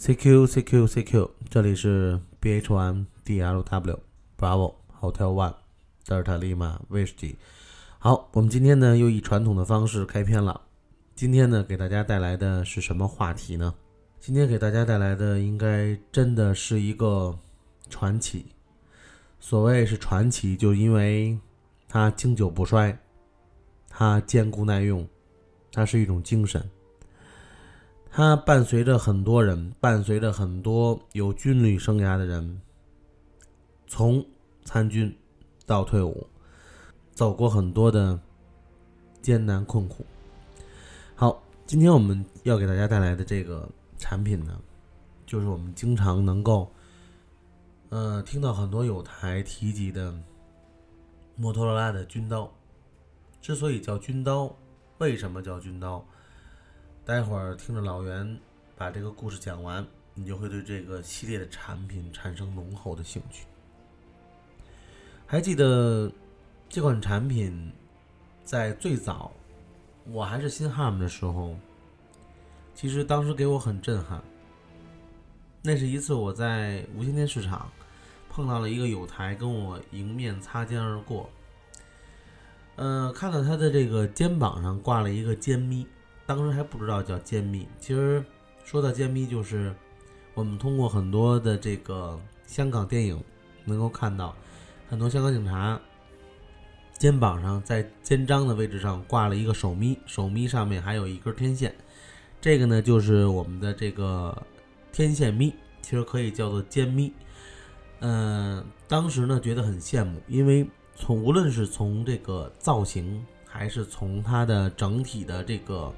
CQ CQ CQ，这里是 BHM DLW Bravo Hotel One 德尔塔利马威士忌。好，我们今天呢又以传统的方式开篇了。今天呢给大家带来的是什么话题呢？今天给大家带来的应该真的是一个传奇。所谓是传奇，就因为它经久不衰，它坚固耐用，它是一种精神。它伴随着很多人，伴随着很多有军旅生涯的人，从参军到退伍，走过很多的艰难困苦。好，今天我们要给大家带来的这个产品呢，就是我们经常能够，呃，听到很多有台提及的摩托罗拉的军刀。之所以叫军刀，为什么叫军刀？待会儿听着老袁把这个故事讲完，你就会对这个系列的产品产生浓厚的兴趣。还记得这款产品在最早我还是新 HARM 的时候，其实当时给我很震撼。那是一次我在无线电市场碰到了一个有台，跟我迎面擦肩而过。呃，看到他的这个肩膀上挂了一个肩咪。当时还不知道叫歼咪，其实说到歼咪，就是我们通过很多的这个香港电影能够看到，很多香港警察肩膀上在肩章的位置上挂了一个手咪，手咪上面还有一根天线，这个呢就是我们的这个天线咪，其实可以叫做歼咪。嗯，当时呢觉得很羡慕，因为从无论是从这个造型，还是从它的整体的这个。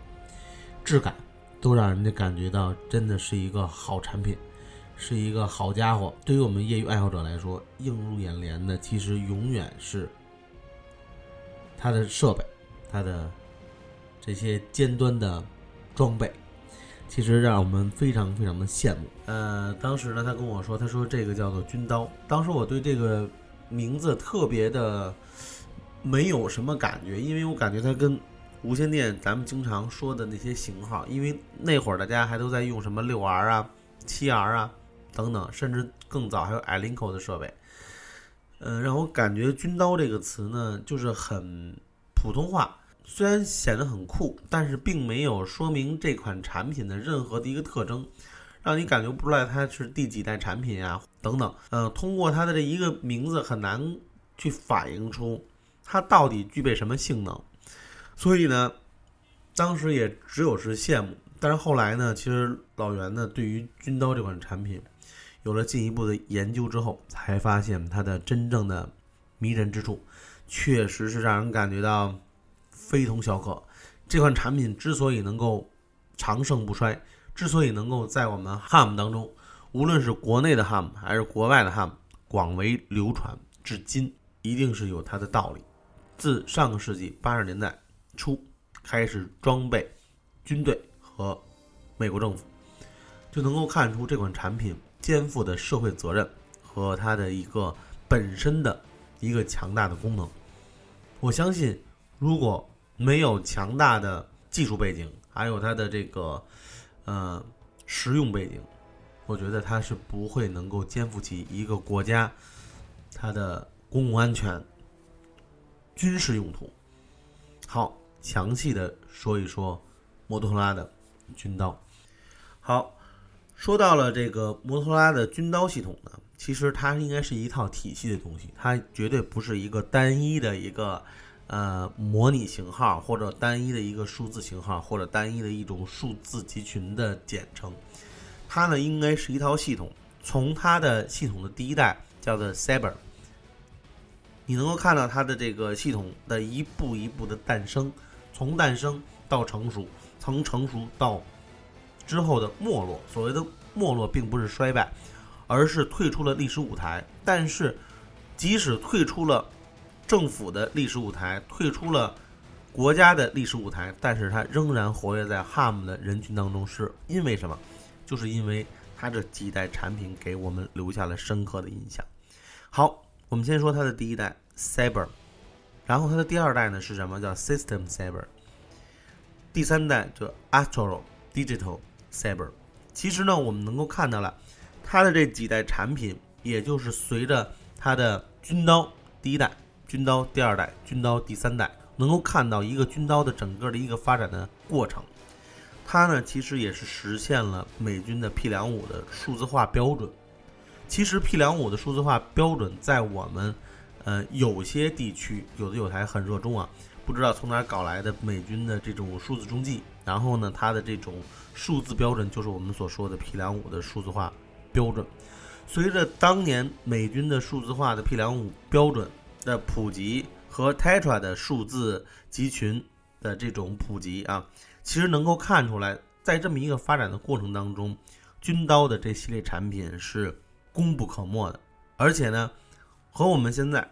质感都让人家感觉到真的是一个好产品，是一个好家伙。对于我们业余爱好者来说，映入眼帘的其实永远是它的设备，它的这些尖端的装备，其实让我们非常非常的羡慕。呃，当时呢，他跟我说，他说这个叫做军刀。当时我对这个名字特别的没有什么感觉，因为我感觉它跟。无线电，咱们经常说的那些型号，因为那会儿大家还都在用什么六 R 啊、七 R 啊等等，甚至更早还有 i l i n k o 的设备。嗯，让我感觉“军刀”这个词呢，就是很普通话，虽然显得很酷，但是并没有说明这款产品的任何的一个特征，让你感觉不出来它是第几代产品啊等等。呃，通过它的这一个名字，很难去反映出它到底具备什么性能。所以呢，当时也只有是羡慕。但是后来呢，其实老袁呢对于军刀这款产品有了进一步的研究之后，才发现它的真正的迷人之处，确实是让人感觉到非同小可。这款产品之所以能够长盛不衰，之所以能够在我们 HAM 当中，无论是国内的 HAM 还是国外的 HAM 广为流传至今，一定是有它的道理。自上个世纪八十年代。初开始装备军队和美国政府，就能够看出这款产品肩负的社会责任和它的一个本身的一个强大的功能。我相信，如果没有强大的技术背景，还有它的这个呃实用背景，我觉得它是不会能够肩负起一个国家它的公共安全、军事用途。好。详细的说一说摩托罗拉的军刀。好，说到了这个摩托罗拉的军刀系统呢，其实它应该是一套体系的东西，它绝对不是一个单一的一个呃模拟型号，或者单一的一个数字型号，或者单一的一种数字集群的简称。它呢，应该是一套系统。从它的系统的第一代叫做 Saber，你能够看到它的这个系统的一步一步的诞生。从诞生到成熟，从成熟到之后的没落。所谓的没落，并不是衰败，而是退出了历史舞台。但是，即使退出了政府的历史舞台，退出了国家的历史舞台，但是它仍然活跃在 HAM 的人群当中。是因为什么？就是因为它这几代产品给我们留下了深刻的印象。好，我们先说它的第一代 Cyber。然后它的第二代呢是什么？叫 System Saber。第三代就 Astro Digital Saber。其实呢，我们能够看到了它的这几代产品，也就是随着它的军刀第一代、军刀第二代、军刀第三代，能够看到一个军刀的整个的一个发展的过程。它呢，其实也是实现了美军的 P 两五的数字化标准。其实 P 两五的数字化标准在我们，呃，有些地区有的有台很热衷啊，不知道从哪搞来的美军的这种数字中继，然后呢，它的这种数字标准就是我们所说的 P 两五的数字化标准。随着当年美军的数字化的 P 两五标准的普及和 Tetra 的数字集群的这种普及啊。其实能够看出来，在这么一个发展的过程当中，军刀的这系列产品是功不可没的。而且呢，和我们现在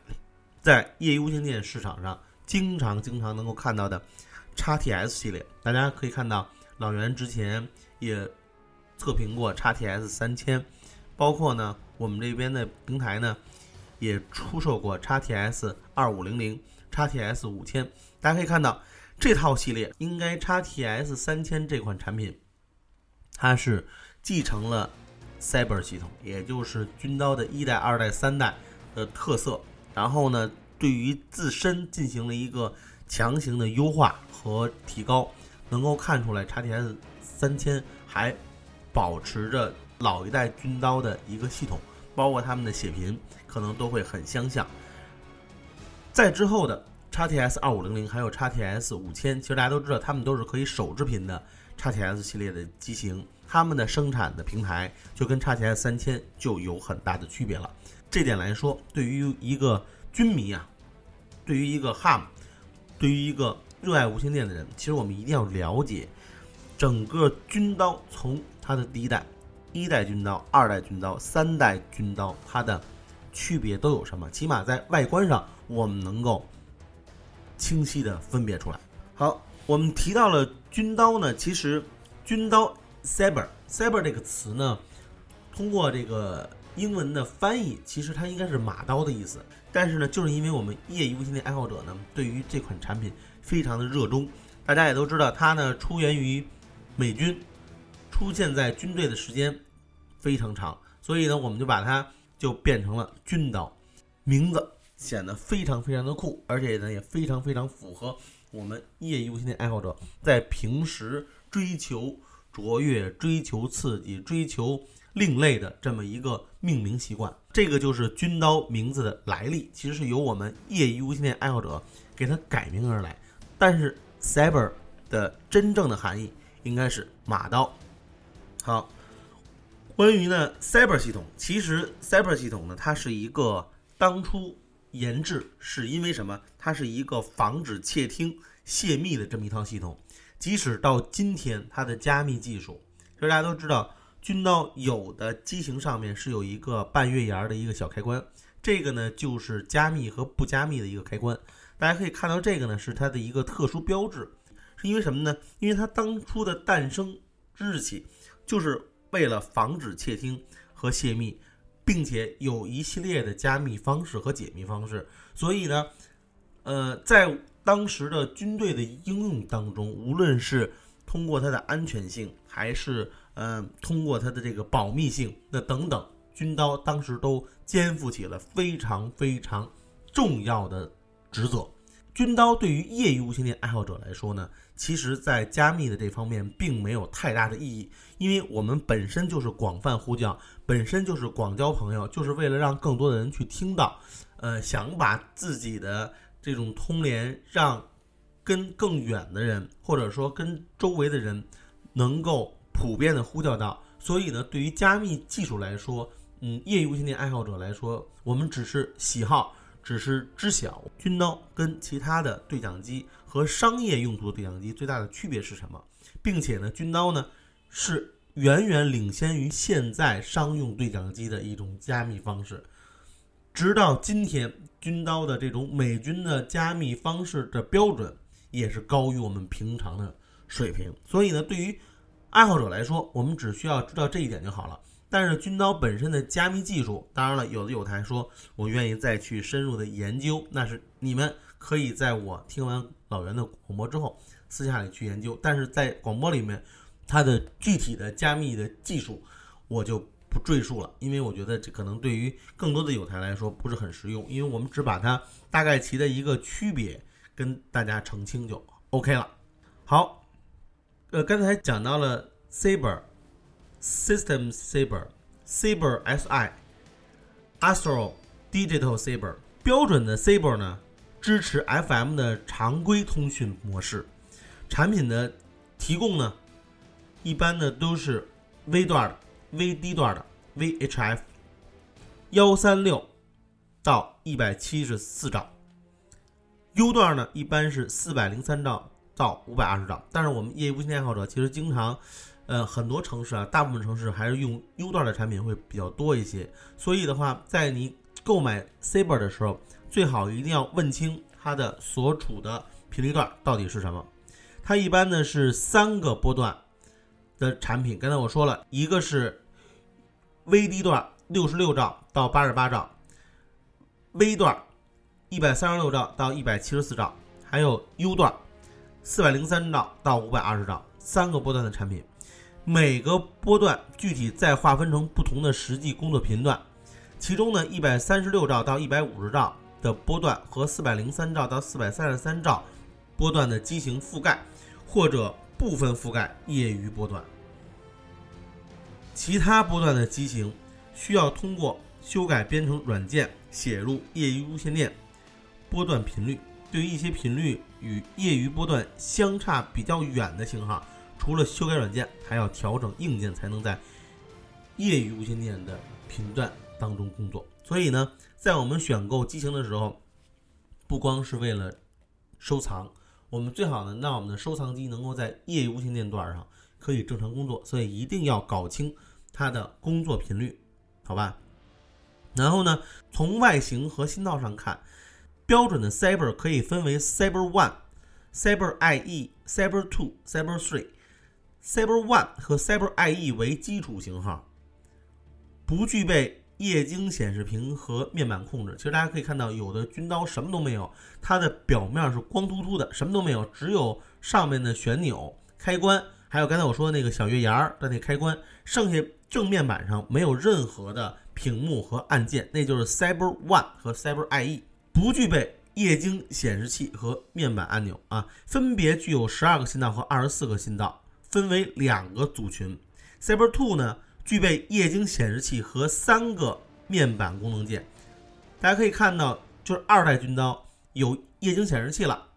在业余无线电市场上经常经常能够看到的 x TS 系列，大家可以看到老袁之前也测评过 x TS 三千，包括呢我们这边的平台呢也出售过 x TS 二五零零、x TS 五千，大家可以看到。这套系列应该 x TS 三千这款产品，它是继承了 Cyber 系统，也就是军刀的一代、二代、三代的特色，然后呢，对于自身进行了一个强行的优化和提高，能够看出来 x TS 三千还保持着老一代军刀的一个系统，包括他们的血频可能都会很相像。在之后的。x TS 二五零零还有 x TS 五千，其实大家都知道，它们都是可以手制频的 x TS 系列的机型，它们的生产的平台就跟 x TS 三千就有很大的区别了。这点来说，对于一个军迷啊，对于一个 ham，对于一个热爱无线电的人，其实我们一定要了解整个军刀从它的第一代、一代军刀、二代军刀、三代军刀，它的区别都有什么？起码在外观上，我们能够。清晰的分别出来。好，我们提到了军刀呢，其实军刀 saber saber 这个词呢，通过这个英文的翻译，其实它应该是马刀的意思。但是呢，就是因为我们业余无线电爱好者呢，对于这款产品非常的热衷，大家也都知道，它呢出源于美军，出现在军队的时间非常长，所以呢，我们就把它就变成了军刀，名字。显得非常非常的酷，而且呢也非常非常符合我们业余无线电爱好者在平时追求卓越、追求刺激、追求另类的这么一个命名习惯。这个就是军刀名字的来历，其实是由我们业余无线电爱好者给它改名而来。但是 Cyber 的真正的含义应该是马刀。好，关于呢 Cyber 系统，其实 Cyber 系统呢，它是一个当初。研制是因为什么？它是一个防止窃听、泄密的这么一套系统。即使到今天，它的加密技术，其实大家都知道，军刀有的机型上面是有一个半月牙的一个小开关，这个呢就是加密和不加密的一个开关。大家可以看到，这个呢是它的一个特殊标志，是因为什么呢？因为它当初的诞生之日起，就是为了防止窃听和泄密。并且有一系列的加密方式和解密方式，所以呢，呃，在当时的军队的应用当中，无论是通过它的安全性，还是呃通过它的这个保密性，那等等，军刀当时都肩负起了非常非常重要的职责。军刀对于业余无线电爱好者来说呢，其实在加密的这方面并没有太大的意义，因为我们本身就是广泛呼叫，本身就是广交朋友，就是为了让更多的人去听到，呃，想把自己的这种通联让跟更远的人，或者说跟周围的人能够普遍的呼叫到。所以呢，对于加密技术来说，嗯，业余无线电爱好者来说，我们只是喜好。只是知晓军刀跟其他的对讲机和商业用途的对讲机最大的区别是什么，并且呢，军刀呢是远远领先于现在商用对讲机的一种加密方式。直到今天，军刀的这种美军的加密方式的标准也是高于我们平常的水平。所以呢，对于爱好者来说，我们只需要知道这一点就好了。但是军刀本身的加密技术，当然了，有的有台说，我愿意再去深入的研究，那是你们可以在我听完老袁的广播之后，私下里去研究。但是在广播里面，它的具体的加密的技术我就不赘述了，因为我觉得这可能对于更多的有台来说不是很实用，因为我们只把它大概其的一个区别跟大家澄清就 OK 了。好，呃，刚才讲到了 Saber System Saber Saber SI Astro Digital Saber 标准的 Saber 呢，支持 FM 的常规通讯模式，产品的提供呢。一般呢都是 V 段的、VD 段的 VHF，幺三六到一百七十四兆，U 段呢一般是四百零三兆到五百二十兆。但是我们业余无线电爱好者其实经常，呃，很多城市啊，大部分城市还是用 U 段的产品会比较多一些。所以的话，在你购买 Saber 的时候，最好一定要问清它的所处的频率段到底是什么。它一般呢是三个波段。的产品，刚才我说了一个是 VD 段六十六兆到八十八兆，V 段一百三十六兆到一百七十四兆，还有 U 段四百零三兆到五百二十兆，三个波段的产品，每个波段具体再划分成不同的实际工作频段，其中呢一百三十六兆到一百五十兆的波段和四百零三兆到四百三十三兆波段的机型覆盖，或者。部分覆盖业余波段，其他波段的机型需要通过修改编程软件写入业余无线电波段频率。对于一些频率与业余波段相差比较远的型号，除了修改软件，还要调整硬件，才能在业余无线电的频段当中工作。所以呢，在我们选购机型的时候，不光是为了收藏。我们最好呢，让我们的收藏机能够在业余无线电段上可以正常工作，所以一定要搞清它的工作频率，好吧？然后呢，从外形和信道上看，标准的 Cyber 可以分为 Cyber One、Cyber IE、Cyber Two、Cyber Three。Cyber One 和 Cyber IE 为基础型号，不具备。液晶显示屏和面板控制，其实大家可以看到，有的军刀什么都没有，它的表面是光秃秃的，什么都没有，只有上面的旋钮、开关，还有刚才我说的那个小月牙儿的那开关，剩下正面板上没有任何的屏幕和按键，那就是 Cyber One 和 Cyber IE，不具备液晶显示器和面板按钮啊，分别具有十二个信道和二十四个信道，分为两个组群。Cyber Two 呢？具备液晶显示器和三个面板功能键，大家可以看到，就是二代军刀有液晶显示器了，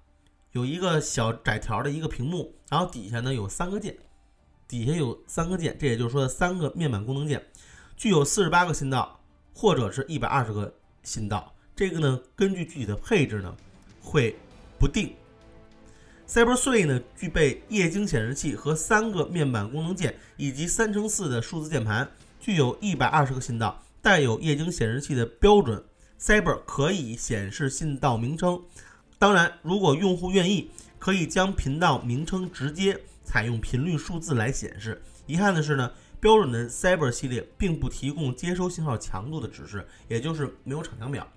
有一个小窄条的一个屏幕，然后底下呢有三个键，底下有三个键，这也就是说三个面板功能键，具有四十八个信道或者是一百二十个信道，这个呢根据具体的配置呢会不定。Cyber Three 呢，具备液晶显示器和三个面板功能键，以及三乘四的数字键盘，具有一百二十个信道，带有液晶显示器的标准。Cyber 可以显示信道名称，当然，如果用户愿意，可以将频道名称直接采用频率数字来显示。遗憾的是呢，标准的 Cyber 系列并不提供接收信号强度的指示，也就是没有场强表。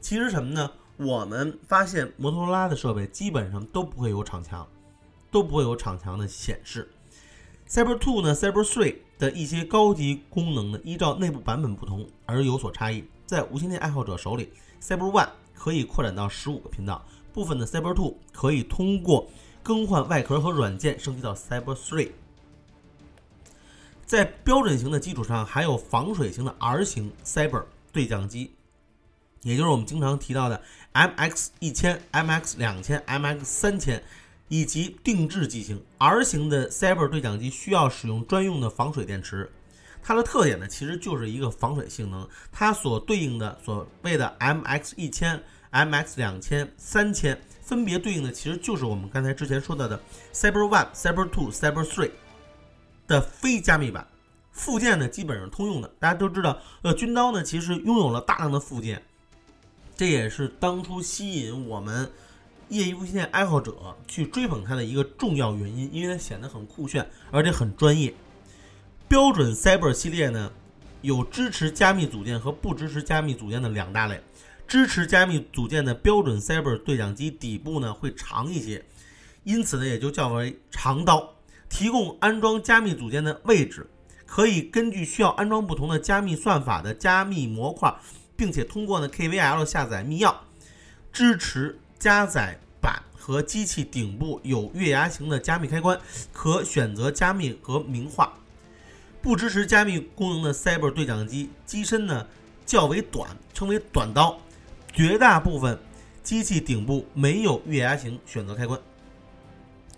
其实什么呢？我们发现摩托罗拉的设备基本上都不会有场强，都不会有场强的显示。Cyber Two 呢，Cyber Three 的一些高级功能呢，依照内部版本不同而有所差异。在无线电爱好者手里，Cyber One 可以扩展到十五个频道，部分的 Cyber Two 可以通过更换外壳和软件升级到 Cyber Three。在标准型的基础上，还有防水型的 R 型 Cyber 对讲机。也就是我们经常提到的 MX 一千、MX 两千、MX 三千，以及定制机型 R 型的 Cyber 对讲机需要使用专用的防水电池。它的特点呢，其实就是一个防水性能。它所对应的所谓的 MX 一千、MX 两千、三千，分别对应的其实就是我们刚才之前说到的 Cyber One、Cyber Two、Cyber Three 的非加密版。附件呢，基本上通用的。大家都知道，呃，军刀呢，其实拥有了大量的附件。这也是当初吸引我们业余无线电爱好者去追捧它的一个重要原因，因为它显得很酷炫，而且很专业。标准 Cyber 系列呢，有支持加密组件和不支持加密组件的两大类。支持加密组件的标准 Cyber 对讲机底部呢会长一些，因此呢也就叫为长刀。提供安装加密组件的位置，可以根据需要安装不同的加密算法的加密模块，并且通过呢 KVL 下载密钥，支持加载板和机器顶部有月牙形的加密开关，可选择加密和明化。不支持加密功能的 Cyber 对讲机机身呢较为短，称为短刀，绝大部分机器顶部没有月牙形选择开关。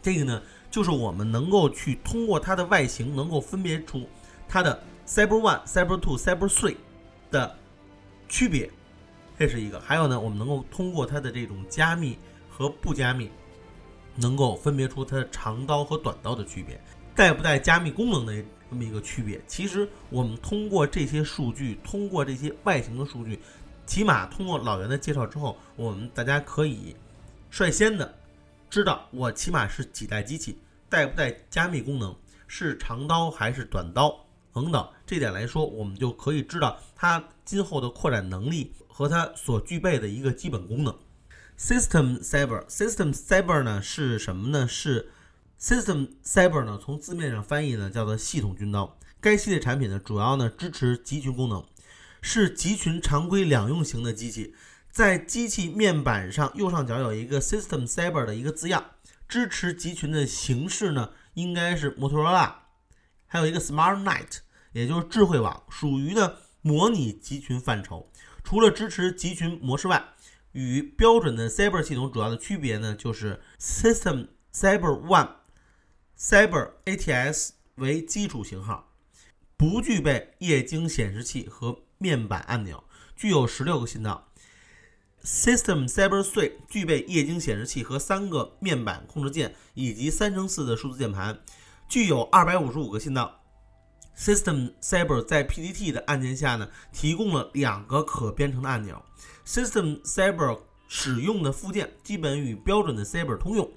这个呢，就是我们能够去通过它的外形，能够分别出它的 Cyber One、Cyber Two、Cyber Three 的区别，这是一个。还有呢，我们能够通过它的这种加密和不加密，能够分别出它的长刀和短刀的区别，带不带加密功能的这么一个区别。其实我们通过这些数据，通过这些外形的数据，起码通过老袁的介绍之后，我们大家可以率先的。知道我起码是几代机器，带不带加密功能，是长刀还是短刀等等，这点来说，我们就可以知道它今后的扩展能力和它所具备的一个基本功能。System Cyber，System Cyber 呢是什么呢？是 System Cyber 呢，从字面上翻译呢叫做系统军刀。该系列产品呢主要呢支持集群功能，是集群常规两用型的机器。在机器面板上右上角有一个 System Cyber 的一个字样，支持集群的形式呢，应该是摩托罗拉，还有一个 Smart Night，也就是智慧网，属于呢模拟集群范畴。除了支持集群模式外，与标准的 Cyber 系统主要的区别呢，就是 System Cyber One Cyber ATS 为基础型号，不具备液晶显示器和面板按钮，具有十六个信道。System Cyber Three 具备液晶显示器和三个面板控制键，以及三乘四的数字键盘，具有二百五十五个信道。System Cyber 在 PDT 的按键下呢，提供了两个可编程的按钮。System Cyber 使用的附件基本与标准的 Cyber 通用，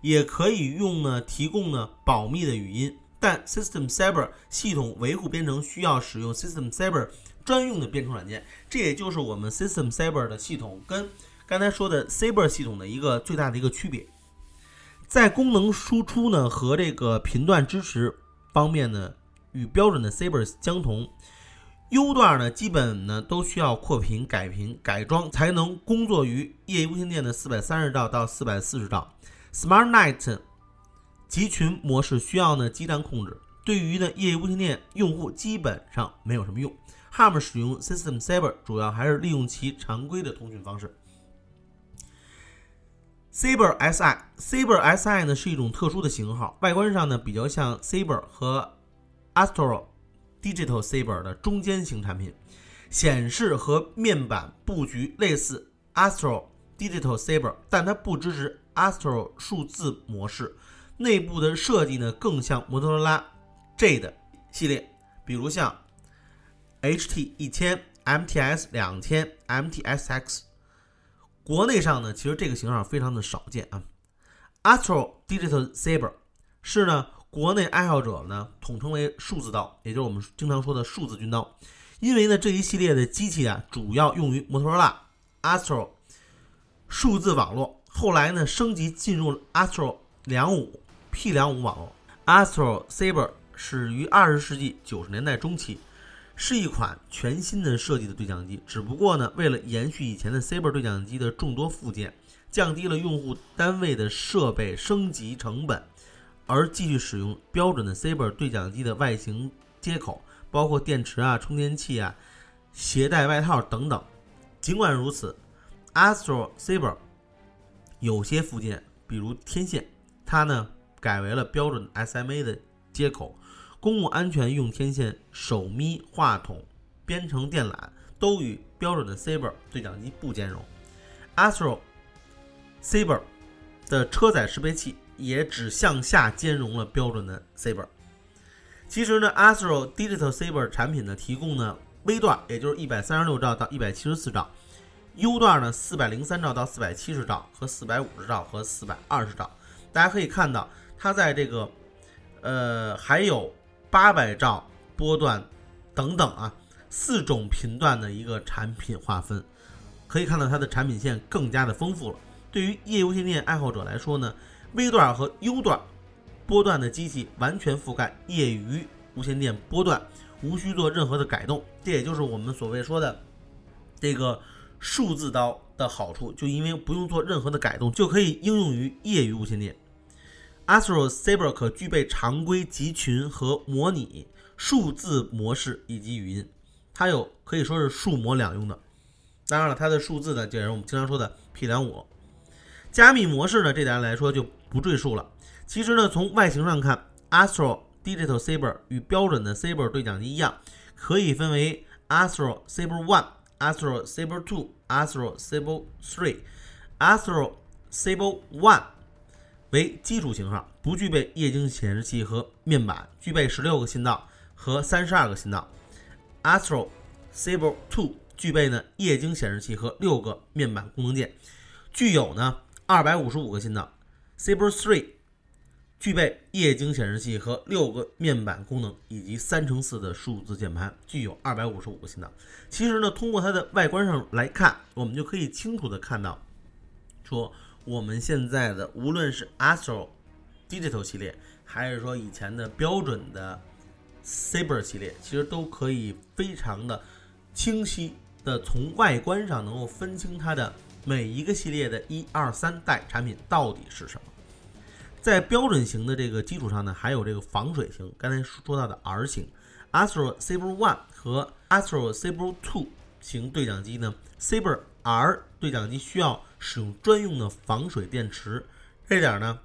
也可以用呢提供呢保密的语音。但 System Cyber 系统维护编程需要使用 System Cyber。专用的编程软件，这也就是我们 System Cyber 的系统跟刚才说的 Cyber 系统的一个最大的一个区别。在功能输出呢和这个频段支持方面呢，与标准的 Saber 相同。U 段呢，基本呢都需要扩频、改频、改装才能工作于业余无线电的四百三十兆到四百四十兆。Smart Night 集群模式需要呢基站控制，对于呢业余无线电用户基本上没有什么用。Harm 使用 System Saber 主要还是利用其常规的通讯方式。Saber SI，Saber Si 呢是一种特殊的型号，外观上呢比较像 Saber 和 Astro Digital Cyber 的中间型产品，显示和面板布局类似 Astro Digital Cyber，但它不支持 Astro 数字模式。内部的设计呢更像摩托罗拉 J 的系列，比如像。HT 一千，MTS 两千，MTSX，国内上呢，其实这个型号非常的少见啊。Astro Digital Saber 是呢，国内爱好者呢统称为数字刀，也就是我们经常说的数字军刀。因为呢这一系列的机器啊，主要用于摩托罗拉 Astro 数字网络，后来呢升级进入 Astro 两五 P 两五网络。Astro Saber 始于二十世纪九十年代中期。是一款全新的设计的对讲机，只不过呢，为了延续以前的 Saber 对讲机的众多附件，降低了用户单位的设备升级成本，而继续使用标准的 Saber 对讲机的外形接口，包括电池啊、充电器啊、携带外套等等。尽管如此，Astro Saber 有些附件，比如天线，它呢改为了标准 SMA 的接口。公共安全用天线、手咪话筒、编程电缆都与标准的 Saber 对讲机不兼容。Astro Saber 的车载适配器也只向下兼容了标准的 Saber。其实呢，Astro Digital Saber 产品呢提供呢 V 段，也就是一百三十六兆到一百七十四兆；U 段呢四百零三兆到四百七十兆和四百五十兆和四百二十兆。大家可以看到，它在这个呃还有。八百兆波段等等啊，四种频段的一个产品划分，可以看到它的产品线更加的丰富了。对于夜游线电爱好者来说呢，微段和 U 段波段的机器完全覆盖业余无线电波段，无需做任何的改动。这也就是我们所谓说的这个数字刀的好处，就因为不用做任何的改动，就可以应用于业余无线电。Astro Saber 可具备常规集群和模拟、数字模式以及语音，它有可以说是数模两用的。当然了，它的数字呢，就是我们经常说的 P 两五。加密模式呢，这点来说就不赘述了。其实呢，从外形上看，Astro Digital Saber 与标准的 Saber 对讲机一样，可以分为 Astro Saber One、Astro Saber Two、Astro Saber Three、Astro Saber One。为基础型号，不具备液晶显示器和面板，具备十六个信道和三十二个信道。Astro Saber Two 具备呢液晶显示器和六个面板功能键，具有呢二百五十五个信道。Cyber Three 具备液晶显示器和六个面板功能以及三乘四的数字键盘，具有二百五十五个信道。其实呢，通过它的外观上来看，我们就可以清楚的看到，说。我们现在的无论是 Astro Digital 系列，还是说以前的标准的 Saber 系列，其实都可以非常的清晰的从外观上能够分清它的每一个系列的一二三代产品到底是什么。在标准型的这个基础上呢，还有这个防水型，刚才说到的 R 型 Astro Saber One 和 Astro Saber Two 型对讲机呢，Saber R 对讲机需要。使用专用的防水电池，这点呢，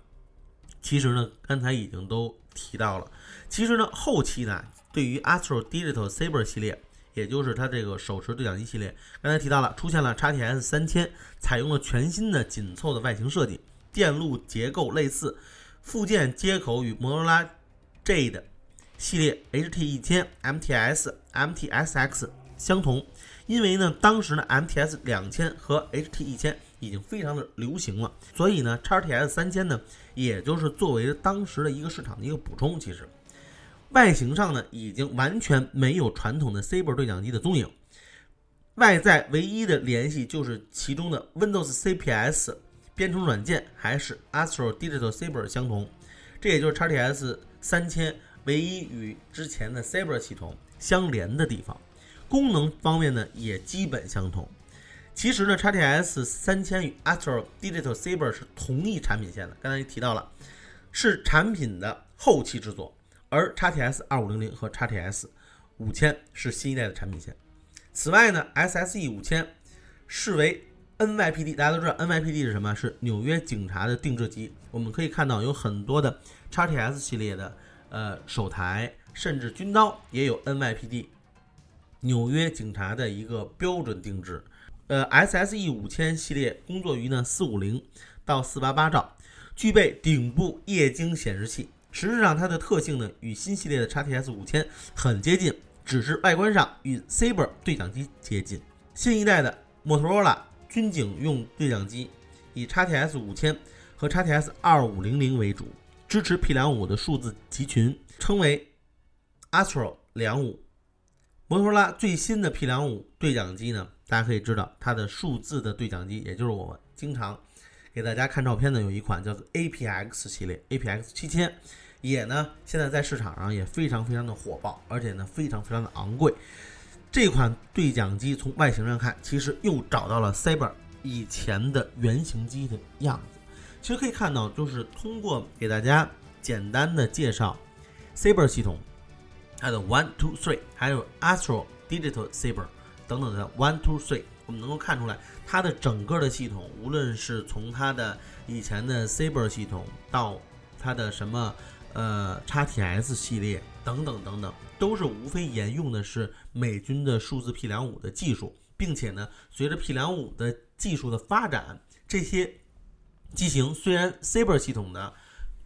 其实呢，刚才已经都提到了。其实呢，后期呢，对于 Astro Digital Saber 系列，也就是它这个手持对讲机系列，刚才提到了，出现了 XTS 三千，采用了全新的紧凑的外形设计，电路结构类似，附件接口与摩托罗拉 Jade 系列 HT 一千、MTS、MTSX 相同。因为呢，当时呢，MTS 两千和 HT 一千。已经非常的流行了，所以呢，XTS 三千呢，也就是作为当时的一个市场的一个补充。其实，外形上呢，已经完全没有传统的 Saber 对讲机的踪影，外在唯一的联系就是其中的 Windows CPS 编程软件还是 Astro Digital Saber 相同，这也就是 XTS 三千唯一与之前的 Saber 系统相连的地方。功能方面呢，也基本相同。其实呢，XTS 三千与 Astro Digital Saber 是同一产品线的。刚才提到了，是产品的后期制作，而 XTS 二五零零和 XTS 五千是新一代的产品线。此外呢，SSE 五千视为 NYPD，大家都知道 NYPD 是什么？是纽约警察的定制机。我们可以看到有很多的 XTS 系列的呃手台，甚至军刀也有 NYPD，纽约警察的一个标准定制。呃，SSE 五千系列工作于呢四五零到四八八兆，具备顶部液晶显示器。实质上，它的特性呢与新系列的 XTS 五千很接近，只是外观上与 Saber 对讲机接近。新一代的摩托罗拉军警用对讲机以 XTS 五千和 XTS 二五零零为主，支持 P 两五的数字集群，称为 Astro 两五。摩托罗拉最新的 P 两五对讲机呢？大家可以知道，它的数字的对讲机，也就是我们经常给大家看照片的，有一款叫做 APX 系列，APX 七千，也呢现在在市场上也非常非常的火爆，而且呢非常非常的昂贵。这款对讲机从外形上看，其实又找到了 Saber 以前的原型机的样子。其实可以看到，就是通过给大家简单的介绍 Saber 系统，它的 One Two Three，还有 Astro Digital Saber。等等的 one two three，我们能够看出来，它的整个的系统，无论是从它的以前的 Saber 系统到它的什么呃 XTS 系列等等等等，都是无非沿用的是美军的数字 P 两五的技术，并且呢，随着 P 两五的技术的发展，这些机型虽然 Saber 系统的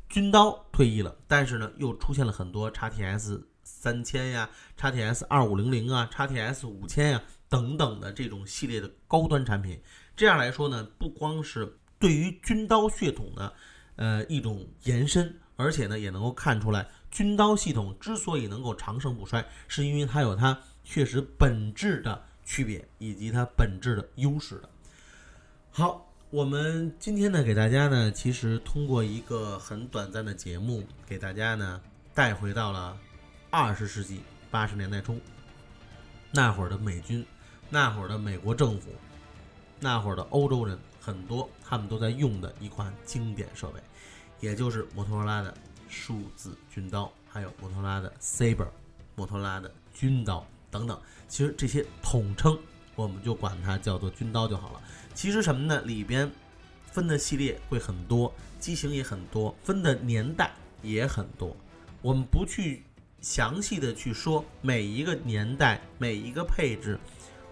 军刀退役了，但是呢，又出现了很多 XTS。三千呀，XTS 二五零零啊，XTS 五千呀，等等的这种系列的高端产品，这样来说呢，不光是对于军刀血统的呃一种延伸，而且呢，也能够看出来，军刀系统之所以能够长盛不衰，是因为它有它确实本质的区别以及它本质的优势的。好，我们今天呢，给大家呢，其实通过一个很短暂的节目，给大家呢带回到了二十世纪八十年代初，那会儿的美军，那会儿的美国政府，那会儿的欧洲人，很多他们都在用的一款经典设备，也就是摩托罗拉的数字军刀，还有摩托罗拉的 Saber，摩托罗拉的军刀等等。其实这些统称，我们就管它叫做军刀就好了。其实什么呢？里边分的系列会很多，机型也很多，分的年代也很多。我们不去详细的去说每一个年代、每一个配置，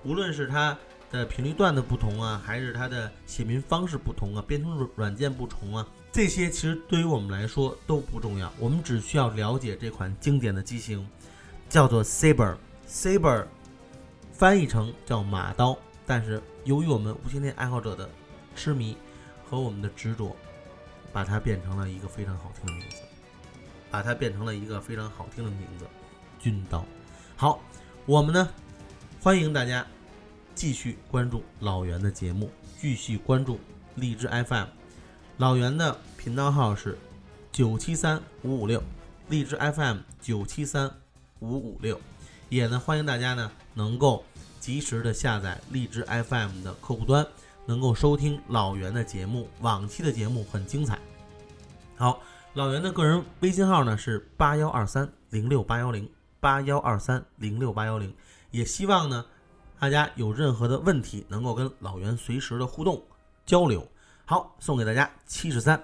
无论是它的频率段的不同啊，还是它的写明方式不同啊，编程软软件不同啊，这些其实对于我们来说都不重要。我们只需要了解这款经典的机型，叫做 Saber，Saber 翻译成叫马刀。但是由于我们无线电爱好者的痴迷和我们的执着，把它变成了一个非常好听的名字，把它变成了一个非常好听的名字——军刀。好，我们呢欢迎大家继续关注老袁的节目，继续关注荔枝 FM，老袁的频道号是九七三五五六，荔枝 FM 九七三五五六，也呢欢迎大家呢能够。及时的下载荔枝 FM 的客户端，能够收听老袁的节目。往期的节目很精彩。好，老袁的个人微信号呢是八幺二三零六八幺零八幺二三零六八幺零。也希望呢大家有任何的问题，能够跟老袁随时的互动交流。好，送给大家七十三。